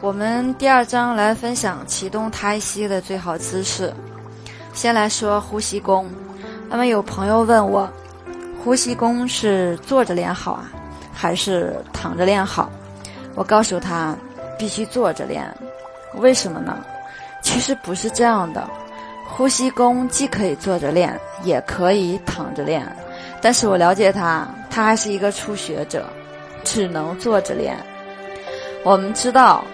我们第二章来分享启动胎息的最好姿势。先来说呼吸功。那么有朋友问我，呼吸功是坐着练好啊，还是躺着练好？我告诉他，必须坐着练。为什么呢？其实不是这样的。呼吸功既可以坐着练，也可以躺着练。但是我了解他，他还是一个初学者，只能坐着练。我们知道。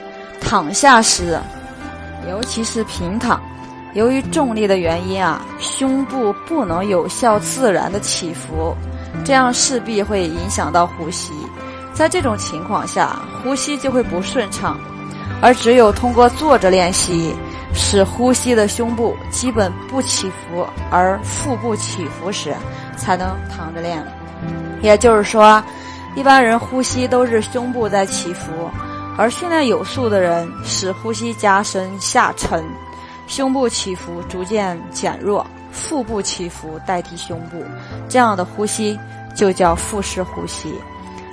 躺下时，尤其是平躺，由于重力的原因啊，胸部不能有效自然的起伏，这样势必会影响到呼吸。在这种情况下，呼吸就会不顺畅。而只有通过坐着练习，使呼吸的胸部基本不起伏，而腹部起伏时，才能躺着练。也就是说，一般人呼吸都是胸部在起伏。而训练有素的人使呼吸加深下沉，胸部起伏逐渐减弱，腹部起伏代替胸部，这样的呼吸就叫腹式呼吸。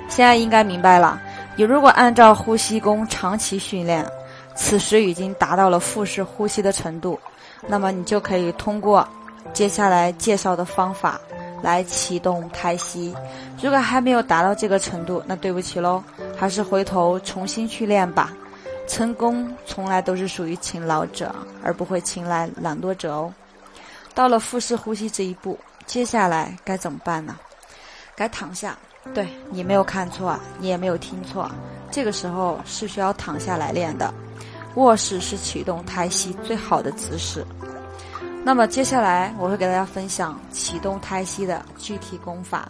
现在应该明白了，你如果按照呼吸功长期训练，此时已经达到了腹式呼吸的程度，那么你就可以通过接下来介绍的方法。来启动胎息，如果还没有达到这个程度，那对不起喽，还是回头重新去练吧。成功从来都是属于勤劳者，而不会青睐懒惰者哦。到了腹式呼吸这一步，接下来该怎么办呢？该躺下。对你没有看错，你也没有听错，这个时候是需要躺下来练的。卧式是启动胎息最好的姿势。那么接下来我会给大家分享启动胎息的具体功法。